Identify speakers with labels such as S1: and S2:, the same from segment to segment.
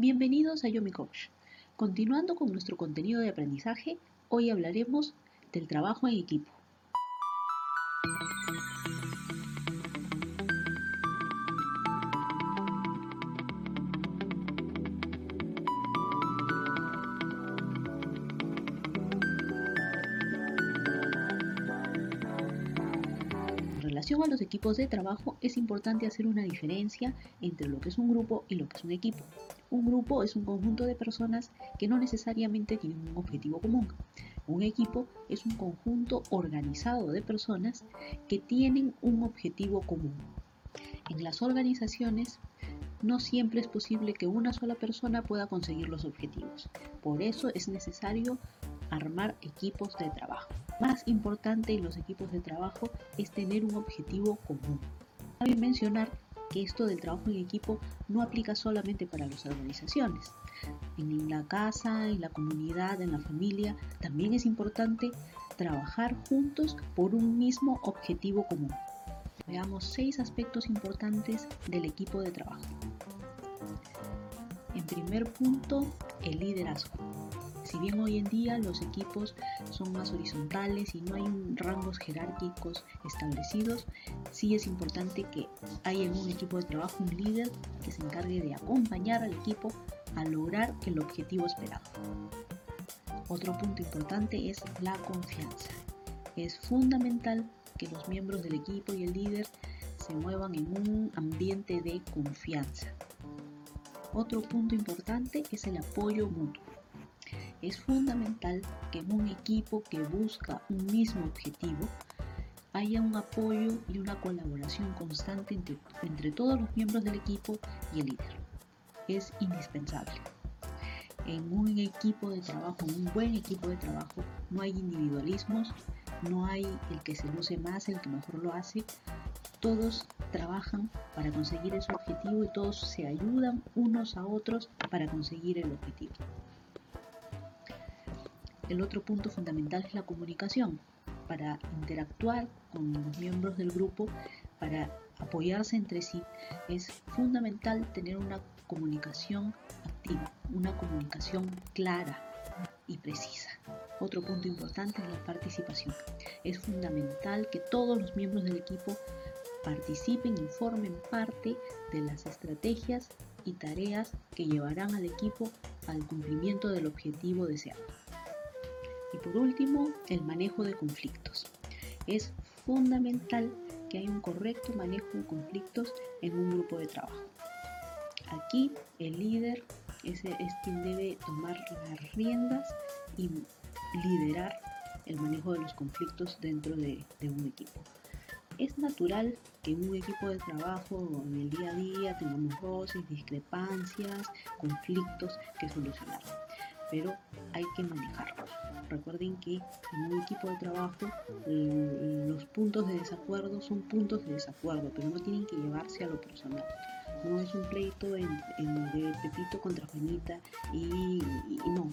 S1: Bienvenidos a Yomi Coach. Continuando con nuestro contenido de aprendizaje, hoy hablaremos del trabajo en equipo. En relación a los equipos de trabajo, es importante hacer una diferencia entre lo que es un grupo y lo que es un equipo. Un grupo es un conjunto de personas que no necesariamente tienen un objetivo común. Un equipo es un conjunto organizado de personas que tienen un objetivo común. En las organizaciones no siempre es posible que una sola persona pueda conseguir los objetivos. Por eso es necesario armar equipos de trabajo. Más importante en los equipos de trabajo es tener un objetivo común. Cabe mencionar que esto del trabajo en equipo no aplica solamente para las organizaciones. En la casa, en la comunidad, en la familia, también es importante trabajar juntos por un mismo objetivo común. Veamos seis aspectos importantes del equipo de trabajo. En primer punto, el liderazgo. Si bien hoy en día los equipos son más horizontales y no hay rangos jerárquicos establecidos, sí es importante que haya en un equipo de trabajo un líder que se encargue de acompañar al equipo a lograr el objetivo esperado. Otro punto importante es la confianza. Es fundamental que los miembros del equipo y el líder se muevan en un ambiente de confianza. Otro punto importante es el apoyo mutuo. Es fundamental que en un equipo que busca un mismo objetivo haya un apoyo y una colaboración constante entre, todos los miembros del equipo y el líder. Es indispensable. En un equipo de trabajo, en un buen equipo de trabajo, no hay individualismos, no hay el que se luce más, el que mejor lo hace. Todos trabajan para conseguir ese objetivo y todos se ayudan unos a otros para conseguir el objetivo. El otro punto fundamental es la comunicación, para interactuar con los miembros del grupo, para apoyarse entre sí. Es fundamental tener una comunicación activa, una comunicación clara y precisa. Otro punto importante es la participación. Es fundamental que todos los miembros del equipo participen y formen parte de las estrategias y tareas que llevarán al equipo al cumplimiento del objetivo deseado. Y por último, el manejo de conflictos. Es fundamental que haya un correcto manejo de conflictos en un grupo de trabajo. Aquí el líder es, quien debe tomar las riendas y liderar el manejo de los conflictos dentro de, un equipo. Es natural que en un equipo de trabajo en el día a día tengamos roces, discrepancias, conflictos que solucionar, pero hay que manejarlos. Recuerden que en un equipo de trabajo los puntos de desacuerdo son puntos de desacuerdo, pero no tienen que llevarse a lo personal. No es un pleito de Pepito contra Juanita y, no,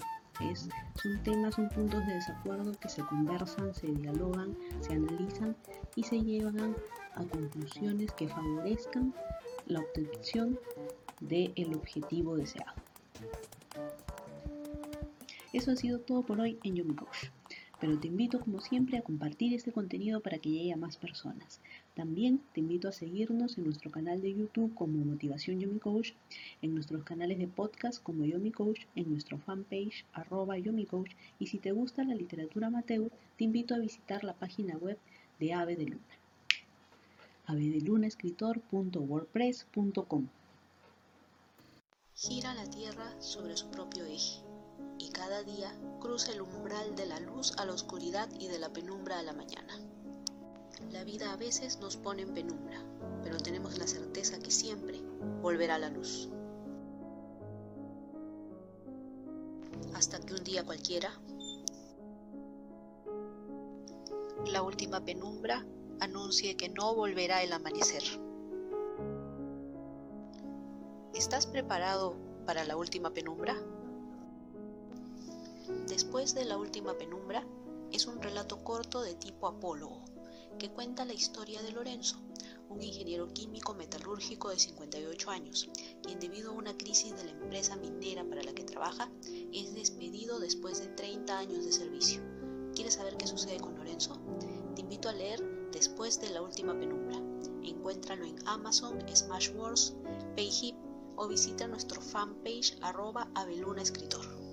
S1: es, son temas, son puntos de desacuerdo que se conversan, se dialogan, se analizan y se llevan a conclusiones que favorezcan la obtención del objetivo deseado. Eso ha sido todo por hoy en Yomi Coach. Pero te invito como siempre a compartir este contenido para que llegue a más personas. También te invito a seguirnos en nuestro canal de YouTube como Motivación Yomi Coach, en nuestros canales de podcast como Yomi Coach, en nuestro fanpage arroba Yomi y si te gusta la literatura amateur, te invito a visitar la página web de Ave de Luna. avedelunaescritor.wordpress.com
S2: Gira la Tierra sobre su propio eje y cada día cruza el umbral de la luz a la oscuridad y de la penumbra a la mañana. La vida a veces nos pone en penumbra, pero tenemos la certeza que siempre volverá la luz. Hasta que un día cualquiera, la última penumbra anuncie que no volverá el amanecer. ¿Estás preparado para la última penumbra? Después de la última penumbra es un relato corto de tipo apólogo que cuenta la historia de Lorenzo, un ingeniero químico metalúrgico de 58 años, quien debido a una crisis de la empresa minera para la que trabaja, es despedido después de 30 años de servicio. ¿Quieres saber qué sucede con Lorenzo? Te invito a leer Después de la última penumbra. Encuéntralo en Amazon, Smashwords, Payhip o visita nuestro fanpage arroba Escritor.